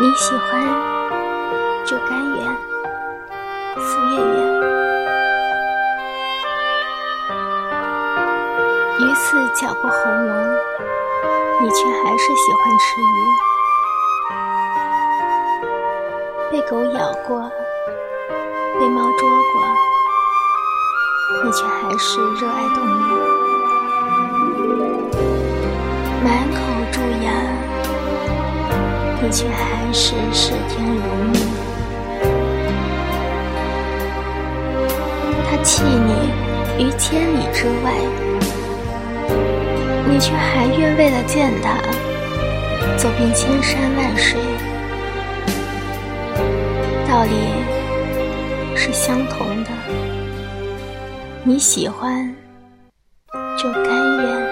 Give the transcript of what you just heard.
你喜欢就甘愿，赴月圆。鱼刺搅过喉咙，你却还是喜欢吃鱼。被狗咬过，被猫捉过，你却还是热爱动物。满口蛀牙。你却还是视天如命。他弃你于千里之外，你却还愿为了见他走遍千山万水。道理是相同的，你喜欢就甘愿。